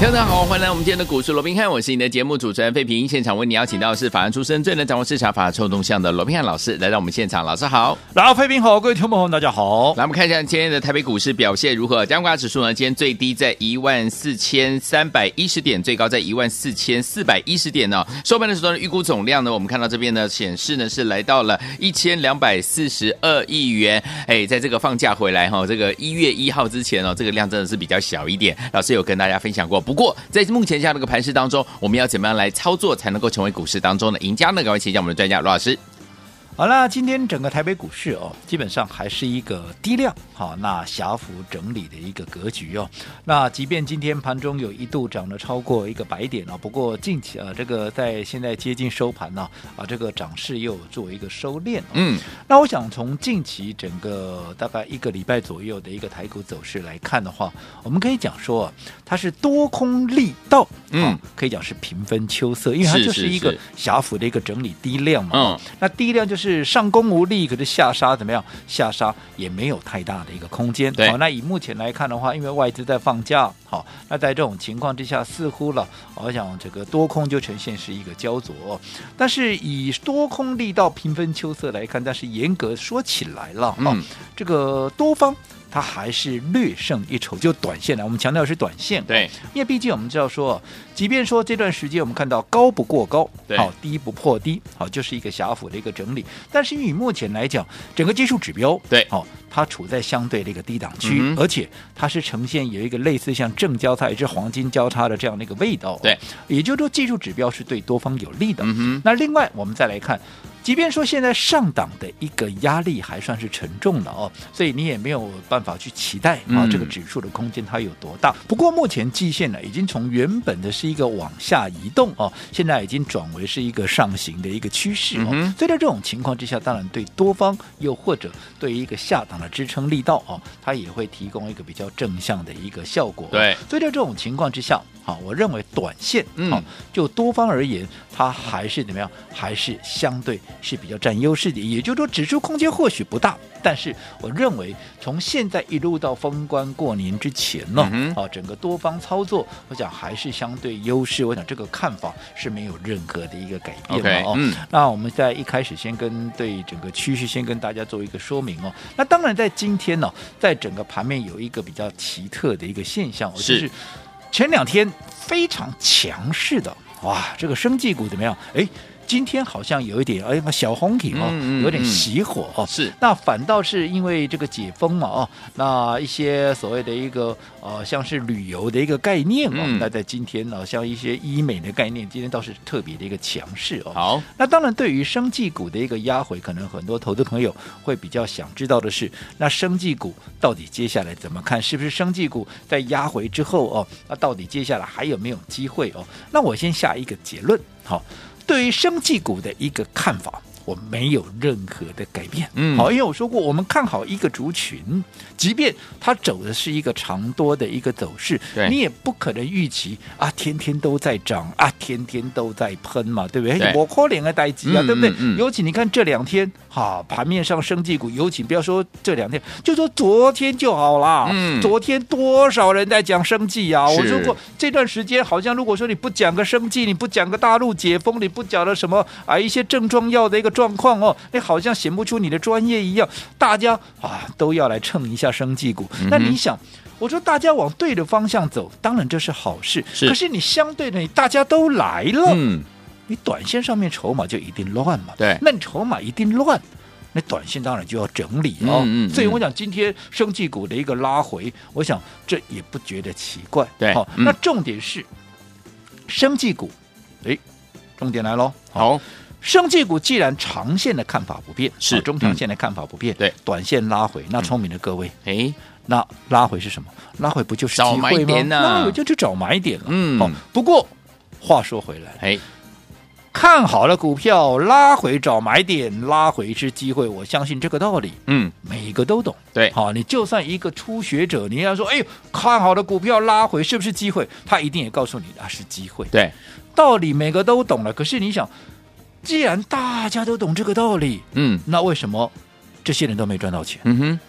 大家好，欢迎来我们今天的股市罗宾汉，我是你的节目主持人费平。现场为你邀请到的是法案出身、最能掌握市场法臭动向的罗宾汉老师来到我们现场，老师好，然后费平好，各位听众朋友大家好。来，我们看一下今天的台北股市表现如何？加权指数呢，今天最低在一万四千三百一十点，最高在一万四千四百一十点呢、哦。收盘的时候呢，预估总量呢，我们看到这边呢显示呢是来到了一千两百四十二亿元。哎，在这个放假回来哈、哦，这个一月一号之前哦，这个量真的是比较小一点。老师有跟大家分享过，不过在目前这样的一个盘势当中，我们要怎么样来操作才能够成为股市当中的赢家呢？赶快请教我们的专家罗老师。好啦，今天整个台北股市哦，基本上还是一个低量，好，那狭幅整理的一个格局哦。那即便今天盘中有一度涨了超过一个百点哦，不过近期啊，这个在现在接近收盘呢，啊，这个涨势又做一个收敛。嗯，那我想从近期整个大概一个礼拜左右的一个台股走势来看的话，我们可以讲说啊，它是多空力道，嗯，可以讲是平分秋色，因为它就是一个狭幅的一个整理低量嘛。嗯，那低量就是。是上攻无力，可是下杀怎么样？下杀也没有太大的一个空间。好，那以目前来看的话，因为外资在放假，好，那在这种情况之下，似乎了，我想这个多空就呈现是一个焦灼。但是以多空力道平分秋色来看，但是严格说起来了，嗯，这个多方。它还是略胜一筹，就短线来，我们强调是短线。对，因为毕竟我们知道说，即便说这段时间我们看到高不过高，好低不破低，好就是一个狭幅的一个整理。但是以目前来讲，整个技术指标，对，好，它处在相对的一个低档区，嗯、而且它是呈现有一个类似像正交叉也是黄金交叉的这样的一个味道。对，也就是说技术指标是对多方有利的。嗯哼。那另外我们再来看。即便说现在上档的一个压力还算是沉重的哦，所以你也没有办法去期待啊这个指数的空间它有多大。不过目前季线呢已经从原本的是一个往下移动哦，现在已经转为是一个上行的一个趋势哦。所以在这种情况之下，当然对多方又或者对于一个下档的支撑力道哦，它也会提供一个比较正向的一个效果。对，所以在这种情况之下。好，我认为短线啊，就多方而言，它还是怎么样？还是相对是比较占优势的。也就是说，指数空间或许不大，但是我认为从现在一路到封关过年之前呢，啊，整个多方操作，我想还是相对优势。我想这个看法是没有任何的一个改变的哦。那我们在一开始先跟对整个趋势先跟大家做一个说明哦。那当然，在今天呢，在整个盘面有一个比较奇特的一个现象，就是。前两天非常强势的，哇，这个生技股怎么样？哎。今天好像有一点哎，小红体哦，有点熄火哦。是，那反倒是因为这个解封嘛哦，那一些所谓的一个呃，像是旅游的一个概念哦，那在今天呢，像一些医美的概念，今天倒是特别的一个强势哦。好，那当然对于生技股的一个压回，可能很多投资朋友会比较想知道的是，那生技股到底接下来怎么看？是不是生技股在压回之后哦，那到底接下来还有没有机会哦？那我先下一个结论，好。对于生技股的一个看法。我没有任何的改变，嗯，好，因为我说过，我们看好一个族群，即便它走的是一个长多的一个走势，对，你也不可能预期啊，天天都在涨啊，天天都在喷嘛，对不对？对我可怜的待机啊，对不对？嗯嗯、尤其你看这两天，哈，盘面上生技股，尤其不要说这两天，就说昨天就好了，嗯，昨天多少人在讲生技啊？我说过这段时间，好像如果说你不讲个生技，你不讲个大陆解封，你不讲了什么啊一些症状药的一个。状况哦，你好像显不出你的专业一样，大家啊都要来蹭一下生技股。嗯、那你想，我说大家往对的方向走，当然这是好事。是，可是你相对的，你大家都来了，嗯，你短线上面筹码就一定乱嘛。对，那你筹码一定乱，那短线当然就要整理哦。嗯，嗯，嗯，所以我想今天生技股的一个拉回，我想这也不觉得奇怪。对，好，嗯、那重点是生技股，哎，重点来喽，好。生技股既然长线的看法不变，是中长线的看法不变，对，短线拉回，那聪明的各位，哎，那拉回是什么？拉回不就是机会吗？那我就去找买点了。嗯，好。不过话说回来，哎，看好了股票拉回找买点，拉回是机会。我相信这个道理，嗯，每个都懂。对，好，你就算一个初学者，你要说，哎呦，看好了股票拉回是不是机会？他一定也告诉你啊，是机会。对，道理每个都懂了。可是你想，既然大家都懂这个道理，嗯，那为什么这些人都没赚到钱？嗯哼，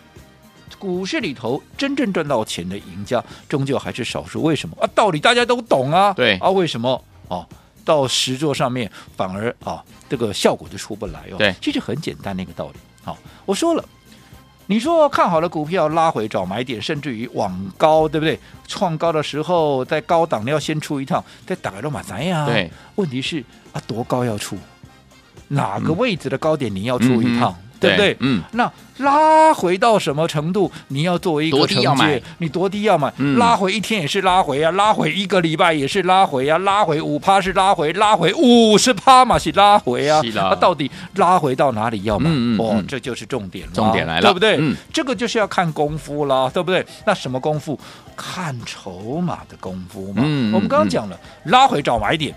股市里头真正赚到钱的赢家，终究还是少数。为什么啊？道理大家都懂啊。对啊，为什么？哦。到实作上面反而啊，这个效果就出不来哦。对，其实很简单的一个道理。好，我说了，你说看好了股票拉回找买点，甚至于往高，对不对？创高的时候在高档你要先出一趟，再打个罗马仔呀。对，问题是啊，多高要出？哪个位置的高点你要出一趟？嗯对不对？嗯，那拉回到什么程度？你要作为一个承接，你多低要买？嗯、拉回一天也是拉回啊，拉回一个礼拜也是拉回啊，拉回五趴是拉回，拉回五十趴嘛是拉回啊。那、啊、到底拉回到哪里要买？哦，这就是重点了，重点来了，对不对？嗯、这个就是要看功夫了，对不对？那什么功夫？看筹码的功夫嘛。嗯、我们刚刚讲了，拉回找买点，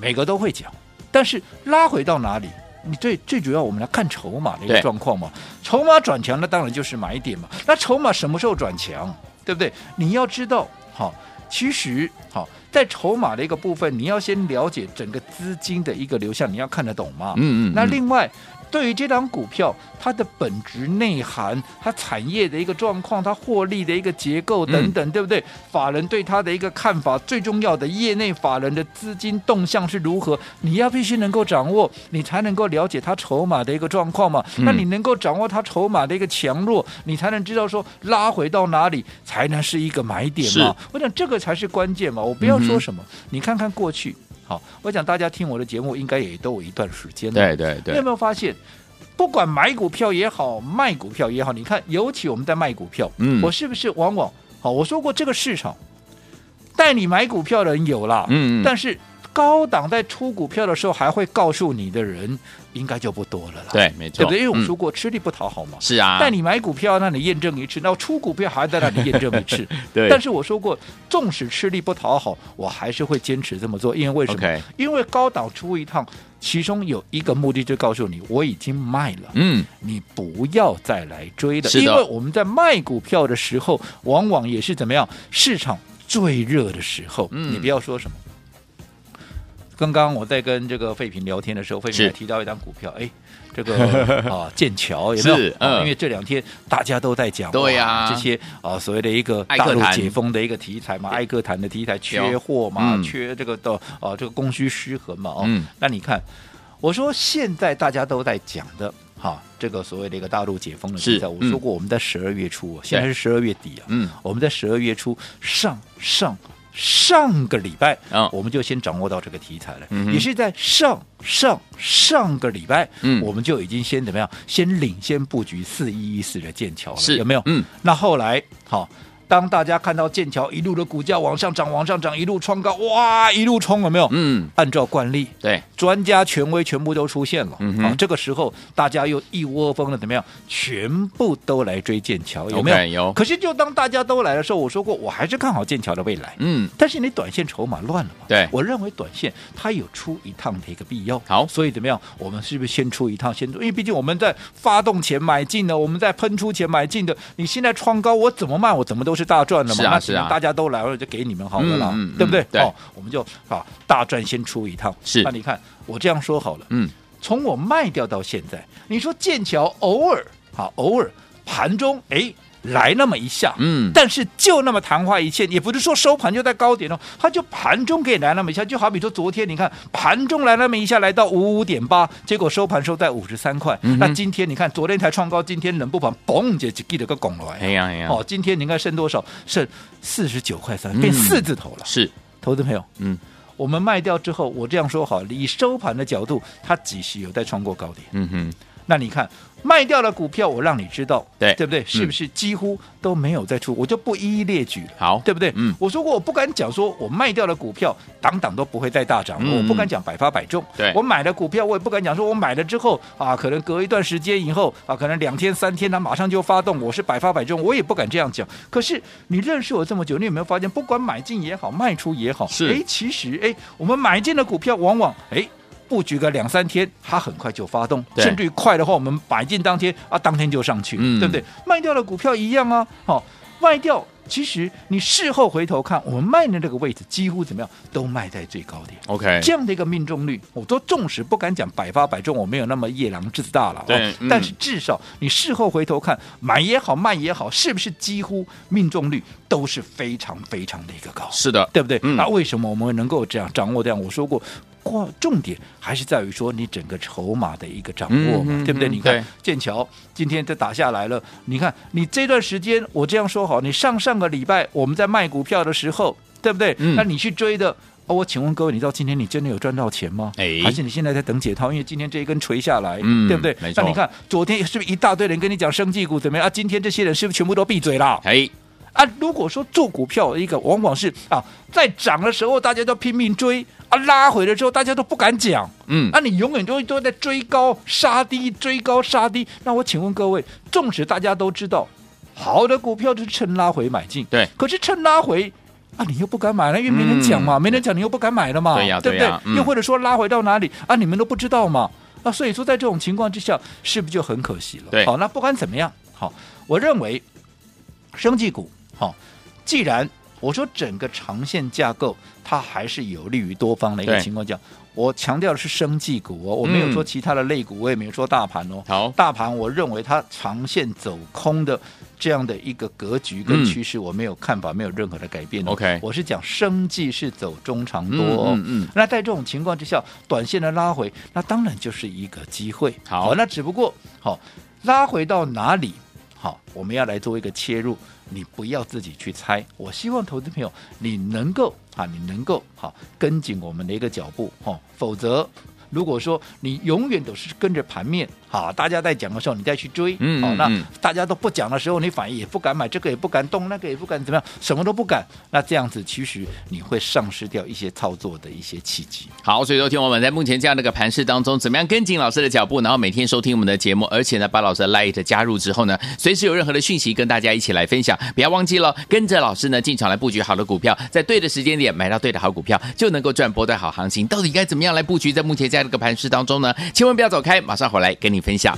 每个都会讲，但是拉回到哪里？你最最主要，我们来看筹码的一个状况嘛。筹码转强，那当然就是买点嘛。那筹码什么时候转强，对不对？你要知道，好，其实好，在筹码的一个部分，你要先了解整个资金的一个流向，你要看得懂嘛。嗯嗯。那另外。对于这张股票，它的本质内涵、它产业的一个状况、它获利的一个结构等等，嗯、对不对？法人对它的一个看法，最重要的业内法人的资金动向是如何？你要必须能够掌握，你才能够了解它筹码的一个状况嘛。嗯、那你能够掌握它筹码的一个强弱，你才能知道说拉回到哪里才能是一个买点嘛。我想这个才是关键嘛。我不要说什么，嗯、你看看过去。好，我想大家听我的节目应该也都有一段时间了。对对对，你有没有发现，不管买股票也好，卖股票也好，你看，尤其我们在卖股票，嗯，我是不是往往好？我说过，这个市场带你买股票的人有了，嗯，但是高档在出股票的时候还会告诉你的人。应该就不多了啦。对，没错，对不对？因为我们说过，吃力不讨好嘛。是啊。带你买股票，那你验证一次；那出股票还在那里验证一次。对。但是我说过，纵使吃力不讨好，我还是会坚持这么做。因为为什么？因为高档出一趟，其中有一个目的，就告诉你我已经卖了。嗯。你不要再来追了。因为我们在卖股票的时候，往往也是怎么样？市场最热的时候。嗯。你不要说什么。刚刚我在跟这个费平聊天的时候，费平还提到一张股票，哎，这个 啊剑桥有没有？是，嗯，因为这两天大家都在讲，对呀，这些啊所谓的一个大陆解封的一个题材嘛，艾克坦的题材缺货嘛，缺这个的啊这个供需失衡嘛，哦，那你看，我说现在大家都在讲的哈，这个所谓的一个大陆解封的题材，我说过我们在十二月初，现在是十二月底啊，嗯，我们在十二月初上上。上个礼拜啊，我们就先掌握到这个题材了，嗯、也是在上上上个礼拜，嗯，我们就已经先怎么样，先领先布局四一一四的剑桥了，是。有没有？嗯，那后来好。当大家看到剑桥一路的股价往上涨，往上涨，一路冲高，哇，一路冲，有没有？嗯，按照惯例，对，专家权威全部都出现了。嗯哼，啊，这个时候大家又一窝蜂的怎么样？全部都来追剑桥，有没有？Okay, 有。可是就当大家都来的时候，我说过，我还是看好剑桥的未来。嗯，但是你短线筹码乱了嘛？对，我认为短线它有出一趟的一个必要。好，所以怎么样？我们是不是先出一趟？先出，因为毕竟我们在发动前买进的，我们在喷出前买进的，你现在创高，我怎么卖，我怎么都是大赚的嘛。是啊是啊，大家都来了，就给你们好了啦，对不对？哦，我们就啊，大赚先出一趟。是，那你看我这样说好了，嗯，从我卖掉到现在，你说剑桥偶尔好，偶尔盘中哎。来那么一下，嗯，但是就那么昙花一现，也不是说收盘就在高点哦，它就盘中给你来那么一下，就好比说昨天你看盘中来那么一下，来到五五点八，结果收盘收在五十三块。嗯、那今天你看昨天才创高，今天冷不防嘣就给了个拱来，哎呀哎呀，哦，今天你看剩多少？剩四十九块三，变四字头了。是，投资朋友，嗯，我们卖掉之后，我这样说好，以收盘的角度，它几时有待创过高点？嗯哼，那你看。卖掉了股票，我让你知道，对对不对？是不是几乎都没有再出？我就不一一列举了，好，对不对？嗯，我说过我不敢讲说我卖掉了股票，档档都不会再大涨，我不敢讲百发百中。对，我买了股票，我也不敢讲说我买了之后啊，可能隔一段时间以后啊，可能两天三天它马上就发动，我是百发百中，我也不敢这样讲。可是你认识我这么久，你有没有发现，不管买进也好，卖出也好，是，哎，其实哎，我们买进的股票往往哎。布局个两三天，它很快就发动，甚至于快的话，我们买进当天啊，当天就上去，嗯对不对？卖掉的股票一样啊，好、哦，卖掉。其实你事后回头看，我们卖的这个位置几乎怎么样，都卖在最高点。OK，这样的一个命中率，我都纵使不敢讲百发百中，我没有那么夜郎自大了。对、但是至少你事后回头看，买也好，卖也好，是不是几乎命中率都是非常非常的一个高？是的，对不对？嗯、那为什么我们能够这样掌握这样？我说过。重点还是在于说你整个筹码的一个掌握嘛，嗯、对不对？嗯、你看剑桥今天就打下来了，你看你这段时间我这样说好，你上上个礼拜我们在卖股票的时候，对不对？嗯、那你去追的，哦，我请问各位，你到今天你真的有赚到钱吗？哎，还是你现在在等解套？因为今天这一根垂下来，嗯、对不对？没错。那你看昨天是不是一大堆人跟你讲生技股怎么样啊？今天这些人是不是全部都闭嘴了？哎。啊，如果说做股票一个往往是啊，在涨的时候大家都拼命追啊，拉回了之后大家都不敢讲，嗯，那、啊、你永远都都在追高杀低，追高杀低。那我请问各位，纵使大家都知道好的股票就是趁拉回买进，对，可是趁拉回啊，你又不敢买了，因为没人讲嘛，嗯、没人讲，你又不敢买了嘛，对呀、啊，对不对？对啊嗯、又或者说拉回到哪里啊，你们都不知道嘛，啊，所以说在这种情况之下，是不是就很可惜了？对，好，那不管怎么样，好，我认为生技股，好。既然我说整个长线架构它还是有利于多方的一个情况下，我强调的是生技股哦，我没有说其他的类股，嗯、我也没有说大盘哦。好，大盘我认为它长线走空的这样的一个格局跟趋势，我没有看法，嗯、没有任何的改变、哦。OK，我是讲生技是走中长多哦。嗯，嗯，嗯那在这种情况之下，短线的拉回，那当然就是一个机会。好，那只不过好拉回到哪里？好，我们要来做一个切入。你不要自己去猜，我希望投资朋友你能够啊，你能够好跟紧我们的一个脚步哈，否则如果说你永远都是跟着盘面。好，大家在讲的时候，你再去追。嗯，好，那大家都不讲的时候，你反而也不敢买，这个也不敢动，那个也不敢怎么样，什么都不敢。那这样子，其实你会丧失掉一些操作的一些契机。好，所以说，听我们在目前这样的一个盘势当中，怎么样跟紧老师的脚步，然后每天收听我们的节目，而且呢，把老师的 Light 加入之后呢，随时有任何的讯息跟大家一起来分享。不要忘记了，跟着老师呢进场来布局好的股票，在对的时间点买到对的好股票，就能够赚波段好行情。到底该怎么样来布局？在目前这样的一个盘势当中呢，千万不要走开，马上回来跟你分享。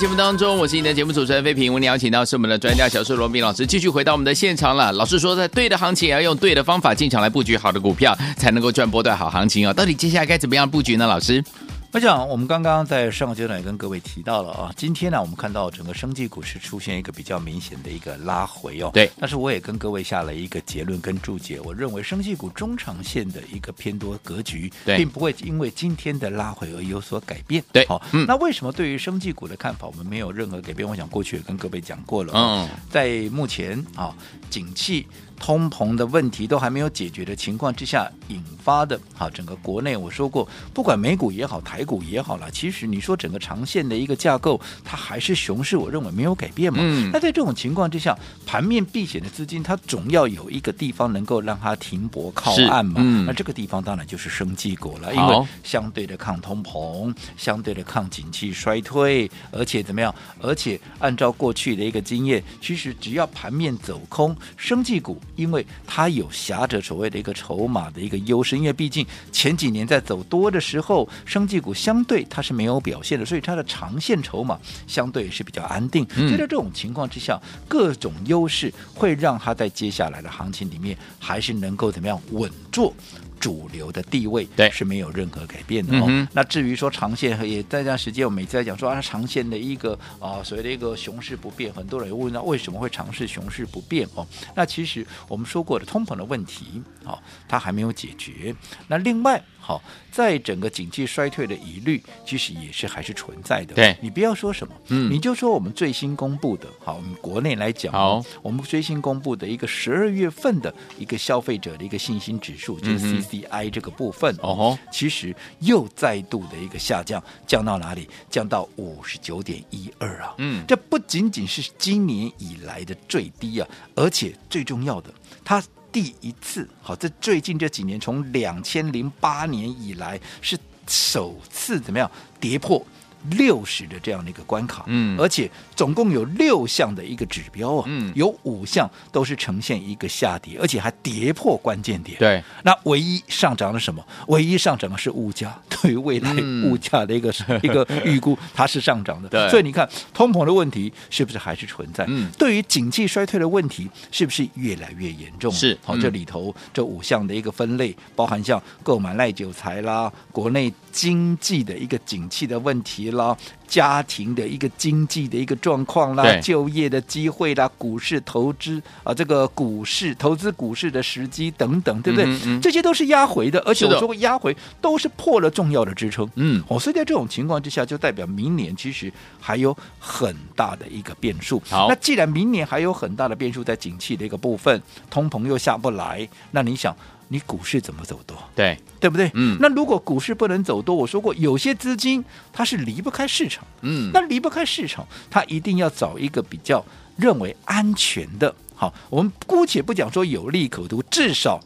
节目当中，我是你的节目主持人飞平。为你邀请到是我们的专家小树罗宾老师，继续回到我们的现场了。老师说，在对的行情也要用对的方法进场来布局好的股票，才能够赚波段好行情哦。到底接下来该怎么样布局呢？老师？我想，我们刚刚在上个阶段也跟各位提到了啊，今天呢，我们看到整个生技股是出现一个比较明显的一个拉回哦。对。但是我也跟各位下了一个结论跟注解，我认为生技股中长线的一个偏多格局，并不会因为今天的拉回而有所改变。对。好，嗯。那为什么对于生技股的看法，我们没有任何改变？我想过去也跟各位讲过了。嗯。在目前啊，景气。通膨的问题都还没有解决的情况之下引发的，哈，整个国内我说过，不管美股也好，台股也好了，其实你说整个长线的一个架构，它还是熊市，我认为没有改变嘛。嗯。那在这种情况之下，盘面避险的资金，它总要有一个地方能够让它停泊靠岸嘛。嗯。那这个地方当然就是生技股了，因为相对的抗通膨，相对的抗景气衰退，而且怎么样？而且按照过去的一个经验，其实只要盘面走空，生技股。因为它有挟着所谓的一个筹码的一个优势，因为毕竟前几年在走多的时候，生技股相对它是没有表现的，所以它的长线筹码相对是比较安定。所以在这种情况之下，各种优势会让它在接下来的行情里面还是能够怎么样稳做。主流的地位对是没有任何改变的哦。嗯、那至于说长线也在这段时间，我们每次在讲说啊，长线的一个啊所谓的一个熊市不变，很多人问到为什么会尝试熊市不变哦？那其实我们说过的通膨的问题，哦，它还没有解决。那另外，好、哦，在整个经济衰退的疑虑，其实也是还是存在的。对，你不要说什么，嗯，你就说我们最新公布的，好，我们国内来讲，好，我们最新公布的一个十二月份的一个消费者的一个信心指数，就是 C。CI 这个部分哦，其实又再度的一个下降，降到哪里？降到五十九点一二啊！嗯，这不仅仅是今年以来的最低啊，而且最重要的，它第一次好，这最近这几年从两千零八年以来是首次怎么样跌破。六十的这样的一个关卡，嗯，而且总共有六项的一个指标啊，嗯，有五项都是呈现一个下跌，而且还跌破关键点。对，那唯一上涨的什么？唯一上涨的是物价，对于未来物价的一个、嗯、一个预估，它是上涨的。对，所以你看通膨的问题是不是还是存在？嗯，对于景气衰退的问题是不是越来越严重？是，好，这里头这五项的一个分类，包含像购买赖韭财啦，国内经济的一个景气的问题。啦，家庭的一个经济的一个状况啦，就业的机会啦，股市投资啊，这个股市投资股市的时机等等，对不对？嗯嗯、这些都是压回的，而且我说过压回都是破了重要的支撑。嗯，哦，所以在这种情况之下，就代表明年其实还有很大的一个变数。好，那既然明年还有很大的变数在景气的一个部分，通膨又下不来，那你想？你股市怎么走多？对，对不对？嗯，那如果股市不能走多，我说过，有些资金它是离不开市场，嗯，那离不开市场，它一定要找一个比较认为安全的。好，我们姑且不讲说有利可图，至少。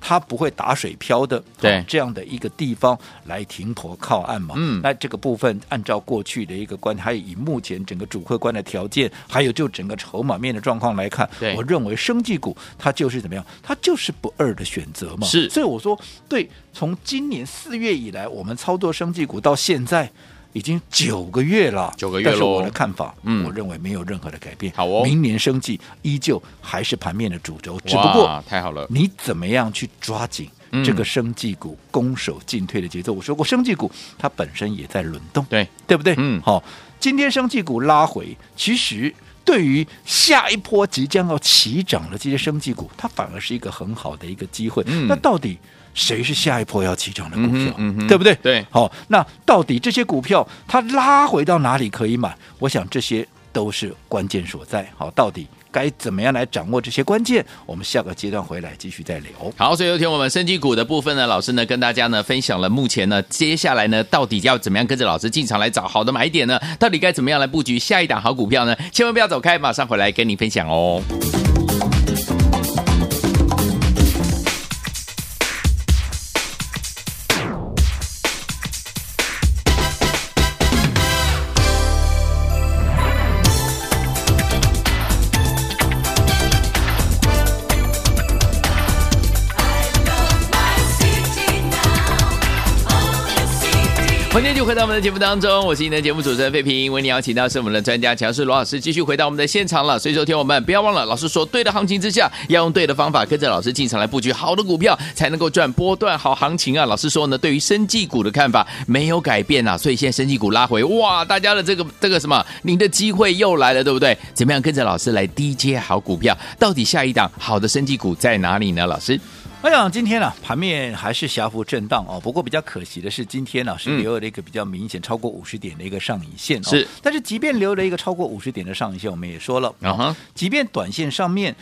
它不会打水漂的，对这样的一个地方来停泊靠岸嘛？嗯，那这个部分按照过去的一个观，还有以目前整个主客观的条件，还有就整个筹码面的状况来看，我认为生技股它就是怎么样？它就是不二的选择嘛。是，所以我说，对，从今年四月以来，我们操作生技股到现在。已经九个月了，九个月，但是我的看法，嗯，我认为没有任何的改变。好哦，明年生计依旧还是盘面的主轴，只不过太好了，你怎么样去抓紧这个生技股攻守进退的节奏？嗯、我说过，生技股它本身也在轮动，对对不对？嗯，好，今天生技股拉回，其实对于下一波即将要起涨的这些生技股，它反而是一个很好的一个机会。嗯，那到底？谁是下一波要起涨的股票？嗯嗯、对不对？对，好，那到底这些股票它拉回到哪里可以买？我想这些都是关键所在。好，到底该怎么样来掌握这些关键？我们下个阶段回来继续再聊。好，所以有请我们升级股的部分呢，老师呢跟大家呢分享了目前呢接下来呢到底要怎么样跟着老师进场来找好的买点呢？到底该怎么样来布局下一档好股票呢？千万不要走开，马上回来跟你分享哦。回到我们的节目当中，我是你的节目主持人费平，为你邀请到是我们的专家强势罗老师，继续回到我们的现场了。所以说，听我们不要忘了，老师说对的行情之下，要用对的方法，跟着老师进场来布局好的股票，才能够赚波段好行情啊。老师说呢，对于生技股的看法没有改变啊，所以现在生技股拉回，哇，大家的这个这个什么，您的机会又来了，对不对？怎么样跟着老师来低接好股票？到底下一档好的生技股在哪里呢？老师？我想今天呢、啊，盘面还是狭幅震荡哦。不过比较可惜的是，今天呢、啊、是留了一个比较明显超过五十点的一个上影线哦。是，但是即便留了一个超过五十点的上影线，我们也说了即便短线上面。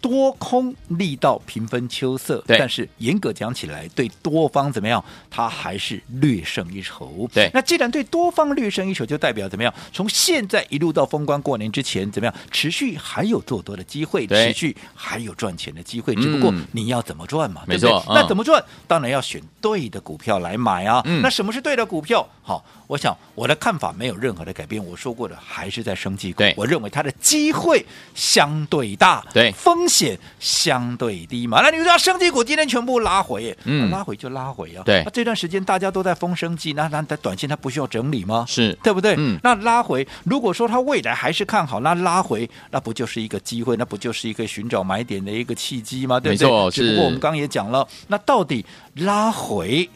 多空力道平分秋色，但是严格讲起来，对多方怎么样？它还是略胜一筹。对，那既然对多方略胜一筹，就代表怎么样？从现在一路到封关过年之前，怎么样？持续还有做多的机会，持续还有赚钱的机会。只不过你要怎么赚嘛？没错，对不对？那怎么赚？当然要选对的股票来买啊。嗯、那什么是对的股票？好，我想我的看法没有任何的改变。我说过的还是在生技股。对，我认为它的机会相对大。对，风险相对低嘛。那你说生技股今天全部拉回，嗯，拉回就拉回啊。对，那这段时间大家都在封生技，那那在短线它不需要整理吗？是对不对？嗯，那拉回，如果说它未来还是看好，那拉回，那不就是一个机会？那不就是一个寻找买点的一个契机吗？对不对？没错，只不过我们刚刚也讲了，那到底拉回？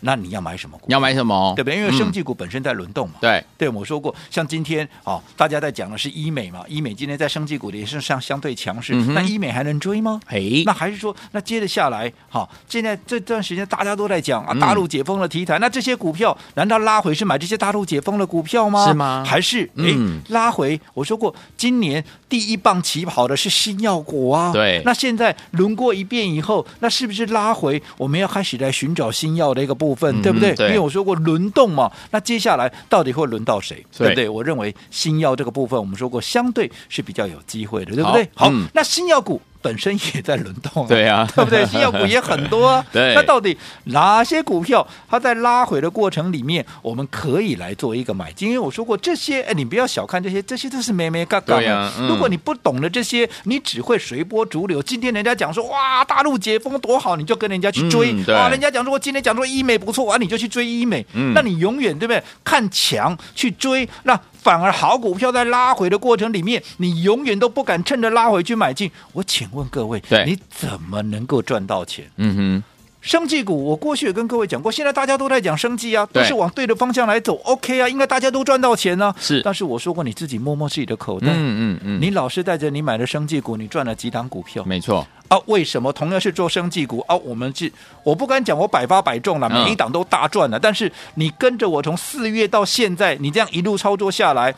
那你要买什么股？你要买什么？对不对？因为生技股本身在轮动嘛。嗯、对，对，我说过，像今天哦，大家在讲的是医美嘛，医美今天在生技股里也是相相对强势。嗯、那医美还能追吗？哎，那还是说，那接着下来，好、哦，现在这段时间大家都在讲啊，大陆解封的题材，嗯、那这些股票难道拉回是买这些大陆解封的股票吗？是吗？还是哎、嗯、拉回？我说过，今年第一棒起跑的是新药股啊。对，那现在轮过一遍以后，那是不是拉回？我们要开始来寻找新药的一个部分，嗯、对不对？因为我说过轮动嘛，那接下来到底会轮到谁？对不对？我认为新药这个部分，我们说过相对是比较有机会的，对不对？好，嗯、那新药股。本身也在轮动，对啊，对不对？新药股也很多啊。对，那到底哪些股票它在拉回的过程里面，我们可以来做一个买进？因为我说过这些，哎，你不要小看这些，这些都是眉眉角角。对啊，如果你不懂得这些，你只会随波逐流。今天人家讲说哇，大陆解封多好，你就跟人家去追。哇，人家讲说我今天讲说医美不错，哇，你就去追医美。嗯，那你永远对不对？看强去追那。反而好股票在拉回的过程里面，你永远都不敢趁着拉回去买进。我请问各位，你怎么能够赚到钱？嗯哼，生技股，我过去也跟各位讲过，现在大家都在讲生技啊，都是往对的方向来走，OK 啊，应该大家都赚到钱呢、啊。是，但是我说过，你自己摸摸自己的口袋，嗯嗯嗯，你老是带着你买的生技股，你赚了几档股票？没错。啊，为什么同样是做生技股啊？我们是我不敢讲我百发百中了，每一档都大赚了。嗯、但是你跟着我从四月到现在，你这样一路操作下来。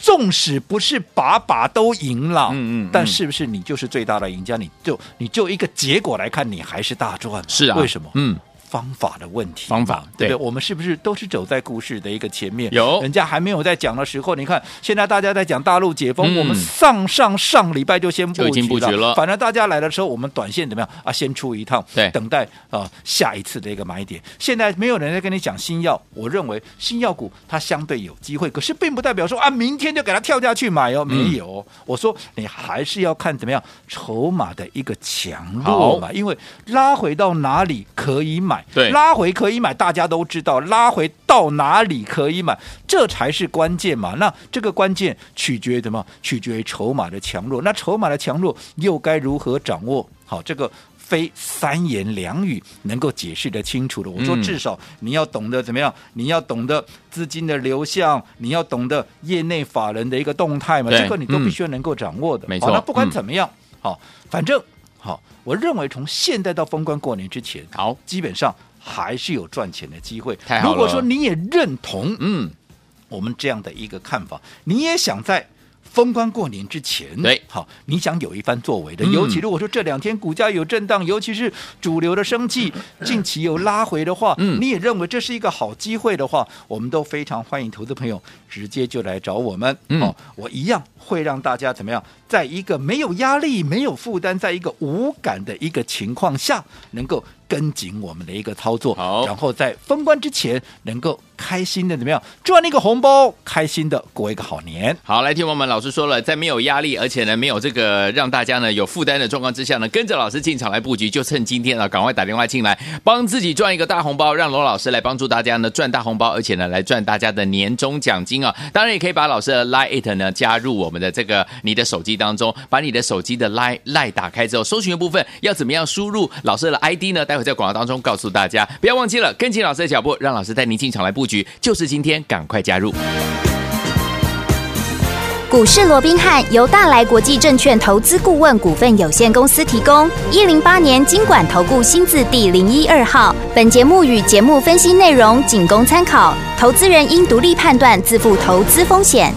纵使不是把把都赢了，嗯，嗯嗯，但是不是你就是最大的赢家？你就你就一个结果来看，你还是大赚。是啊，为什么？嗯。方法的问题，方法对，对，我们是不是都是走在故事的一个前面？有，人家还没有在讲的时候，你看现在大家在讲大陆解封，嗯、我们上上上礼拜就先布局了。了反正大家来的时候，我们短线怎么样啊？先出一趟，对，等待啊、呃、下一次的一个买点。现在没有人在跟你讲新药，我认为新药股它相对有机会，可是并不代表说啊，明天就给它跳下去买哦，没有。嗯、我说你还是要看怎么样筹码的一个强弱嘛，因为拉回到哪里可以买，对，拉回。可以买，大家都知道，拉回到哪里可以买，这才是关键嘛。那这个关键取决于什么？取决于筹码的强弱。那筹码的强弱又该如何掌握？好，这个非三言两语能够解释得清楚的。我说，至少你要懂得怎么样？你要懂得资金的流向，你要懂得业内法人的一个动态嘛。这个你都必须要能够掌握的。没错。那不管怎么样，好，反正好，我认为从现在到封关过年之前，好，基本上。还是有赚钱的机会。如果说你也认同，嗯，我们这样的一个看法，你也想在封关过年之前，对，好，你想有一番作为的。嗯、尤其如果说这两天股价有震荡，尤其是主流的生气 近期有拉回的话，嗯，你也认为这是一个好机会的话，我们都非常欢迎投资朋友直接就来找我们。嗯，好，我一样会让大家怎么样，在一个没有压力、没有负担，在一个无感的一个情况下，能够。跟紧我们的一个操作，好，然后在封关之前能够开心的怎么样赚一个红包，开心的过一个好年。好，来听我们老师说了，在没有压力，而且呢没有这个让大家呢有负担的状况之下呢，跟着老师进场来布局，就趁今天啊，赶快打电话进来，帮自己赚一个大红包，让罗老师来帮助大家呢赚大红包，而且呢来赚大家的年终奖金啊。当然也可以把老师的 Line It 呢加入我们的这个你的手机当中，把你的手机的 Line Line 打开之后，搜寻的部分要怎么样输入老师的 ID 呢？待会。在广告当中告诉大家，不要忘记了跟紧老师的脚步，让老师带您进场来布局，就是今天，赶快加入。股市罗宾汉由大来国际证券投资顾问股份有限公司提供，一零八年金管投顾新字第零一二号。本节目与节目分析内容仅供参考，投资人应独立判断，自负投资风险。